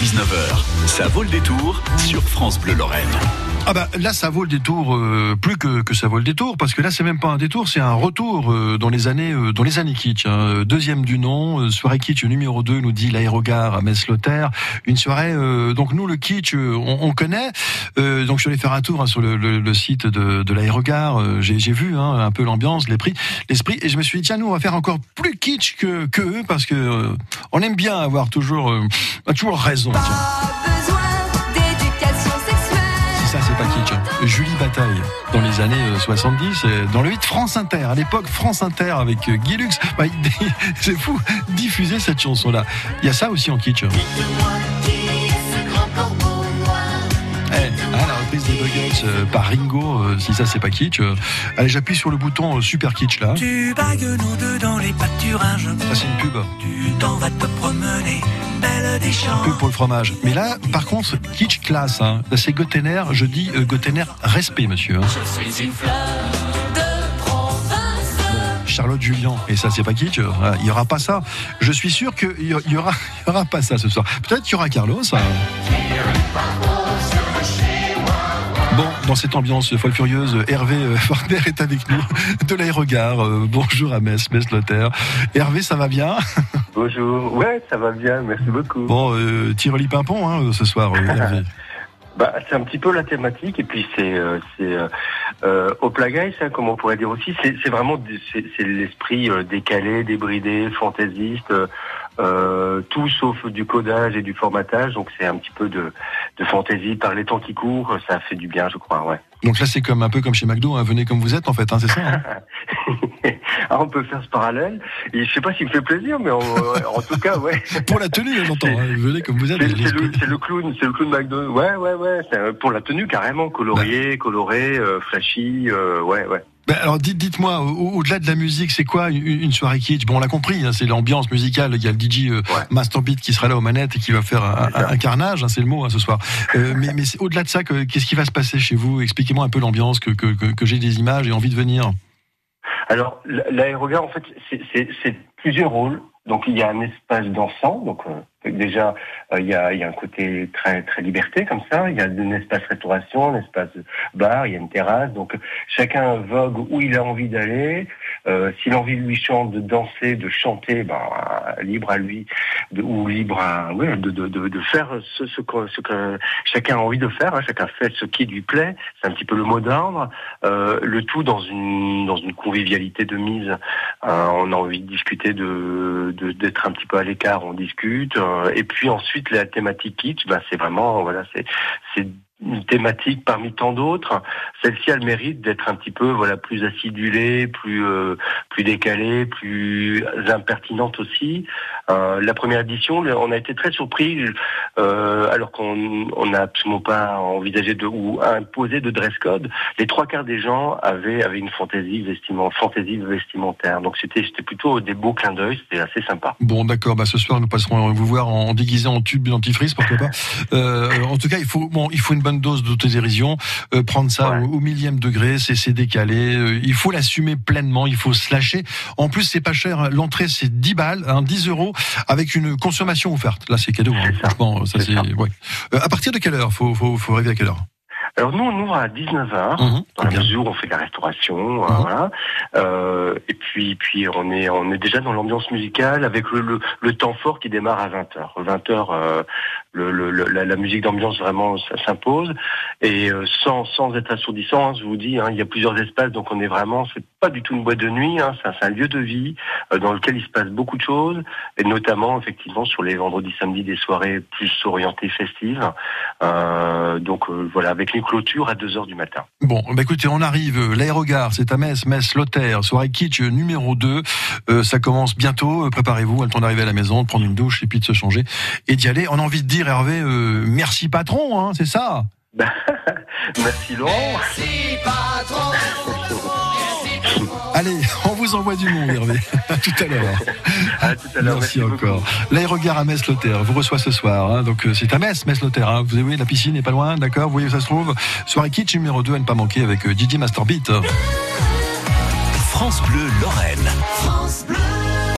19h, ça vaut le détour sur France Bleu Lorraine. Ah bah là ça vaut le détour euh, plus que, que ça vaut le détour parce que là c'est même pas un détour c'est un retour euh, dans les années euh, dans les années kitsch hein. deuxième du nom soirée kitsch numéro 2 nous dit l'aérogare à Metz-Lothaire. Une soirée donc nous le kitsch on, on connaît. Donc je suis allé faire un tour hein, sur le, site de, l'aérogare. J'ai vu hein, un peu l'ambiance les prix l'esprit et je me suis dit tiens nous on va faire encore plus kitsch que, que eux parce que on aime bien avoir toujours toujours raison tiens. D'éducation sexuelle. Ça, c'est pas kitsch. Julie Bataille, dans les années euh, 70, euh, dans le 8 France Inter. À l'époque, France Inter avec euh, Guy Lux. Bah, c'est fou, diffuser cette chanson-là. Il y a ça aussi en kitsch. Euh, par Ringo, euh, si ça c'est pas kitsch. euh. Allez, j'appuie sur le bouton super kitsch là. Tu bagues nous deux dans les pâturages. Ça c'est une pub. Tu t'en vas te promener, belle des champs. Pub pour le fromage. Mais là, par contre, kitsch classe. Hein. C'est Gotener. Je dis euh, Gotener respect, monsieur. hein. Je suis une fleur de province. Charlotte Julien. Et ça, c'est pas kitsch. Voilà, Il y aura pas ça. Je suis sûr qu'il y y aura, y aura pas ça ce soir. Peut-être qu'il y aura Carlos. hein. Dans cette ambiance folle furieuse, Hervé euh, Forner est avec nous de l'aérogare. Euh, bonjour à Metz, Metz Lothaire. Hervé, ça va bien? Bonjour, ouais, ça va bien, merci beaucoup. Bon, euh, Tiroli Pimpon hein, ce soir, euh, Hervé. Bah, c'est un petit peu la thématique, et puis c'est euh, c'est euh, euh, au plagaïs, hein, comme on pourrait dire aussi, c'est vraiment c'est l'esprit euh, décalé, débridé, fantaisiste, euh, euh, tout sauf du codage et du formatage, donc c'est un petit peu de, de fantaisie par les temps qui courent, ça fait du bien, je crois, ouais. Donc là, c'est comme un peu comme chez McDo. hein, venez comme vous êtes, en fait. Hein, c'est ça hein ah, on peut faire ce parallèle, et je sais pas s'il me fait plaisir, mais en, en tout cas, ouais. Pour la tenue, j'entends. hein, venez comme vous êtes. C'est le, clown, c'est le clown McDo. Ouais, ouais, ouais. euh, Pour la tenue carrément coloriée, colorée, euh, flashy. euh, ouais, ouais. Ben, alors dites, dites-moi, au- au-delà de la musique, c'est quoi une, une soirée kitsch? Bon, on l'a compris, hein, c'est l'ambiance musicale. Il y a le DJ euh. Masterbeat qui sera là aux manettes et qui va faire un, carnage, hein, c'est le mot hein, ce soir. Euh, mais au-delà de ça, que- qu'est-ce qui va se passer chez vous? Expliquez-moi un peu l'ambiance, que, que, que, que j'ai des images et envie de venir. Alors, l'aérogare, en fait, c'est- c'est c'est plusieurs rôles. Donc, il y a un espace dansant. Donc, euh, déjà, euh, il y, a, il y a un côté très très liberté comme ça. Il y a un espace restauration, un espace bar, il y a une terrasse. Donc, chacun vogue où il a envie d'aller. Euh, S'il a envie lui chante, de danser, de chanter, ben, libre à lui, ou libre à, ouais, de, de, de, de faire ce, ce, que, ce que chacun a envie de faire. hein. Chacun fait ce qui lui plaît. C'est un petit peu le mot d'ordre. Euh, le tout dans une dans une convivialité de mise. Euh, on a envie de discuter, de d'être un petit peu à l'écart, on discute. euh, et puis ensuite la thématique kitsch, bah, c'est vraiment voilà, c'est une thématique parmi tant d'autres. Celle-ci a le mérite d'être un petit peu voilà plus acidulée, plus euh, plus décalée, plus impertinente aussi. Euh, la première édition, on a été très surpris, euh, alors qu'on on n'a absolument pas envisagé de ou imposé de dress code. Les trois quarts des gens avaient avaient une fantaisie vestimentaire, fantaisie vestimentaire. Donc c'était c'était plutôt des beaux clins d'œil, c'était assez sympa. Bon, d'accord. Bah, ce soir, nous passerons vous voir en déguisé en tube dentifrice, pourquoi pas. Euh, en tout cas, il faut bon, il faut une bonne dose d'autodérision. Euh, prendre ça Ouais. au, au millième degré, c'est c'est décalé. Euh, il faut l'assumer pleinement. Il faut se lâcher. En plus, c'est pas cher. L'entrée, c'est 10 balles, hein, 10 euros, avec une consommation offerte. Là, c'est cadeau. hein. Ça. Franchement, ça C'est. Ouais. Euh, à partir de quelle heure faut, faut, faut arriver à quelle heure? Alors nous on ouvre à 19h. Mhm. Dans la mesure où on fait de la restauration, Mhm. voilà. Euh, et puis, puis on est, on est déjà dans l'ambiance musicale avec le, le, le temps fort qui démarre à 20h. 20h, euh, la, musique d'ambiance vraiment ça s'impose et euh, sans, être assourdissant, hein, je vous dis, hein, il y a plusieurs espaces, donc on est vraiment, c'est pas du tout une boîte de nuit, hein, c'est un- lieu de vie euh, dans lequel il se passe beaucoup de choses et notamment effectivement sur les vendredis, samedis, des soirées plus orientées festives. Euh, donc voilà, avec les clôtures à 2 heures du matin. Bon, bah écoutez, on arrive. L'aérogare, c'est à Metz, Metz, Lothaire, soirée kitsch numéro 2. Euh, ça commence bientôt. Préparez-vous, le temps d'arriver à la maison, de prendre une douche et puis de se changer et d'y aller. On a envie de dire, Hervé, euh, merci patron, hein, c'est ça Merci Laurent. Allez, on vous envoie du monde, Hervé. À tout à l'heure. À tout à l'heure. Merci, beaucoup. encore. L'aérogare à Metz Lothaire vous reçoit ce soir. hein. donc euh, c'est à Metz, Metz Lothaire. Hein. Vous voyez, la piscine n'est pas loin, d'accord? Vous voyez où ça se trouve? Soirée kitsch numéro 2 à ne pas manquer avec euh, Didier Masterbeat. France Bleu Lorraine. France Bleu.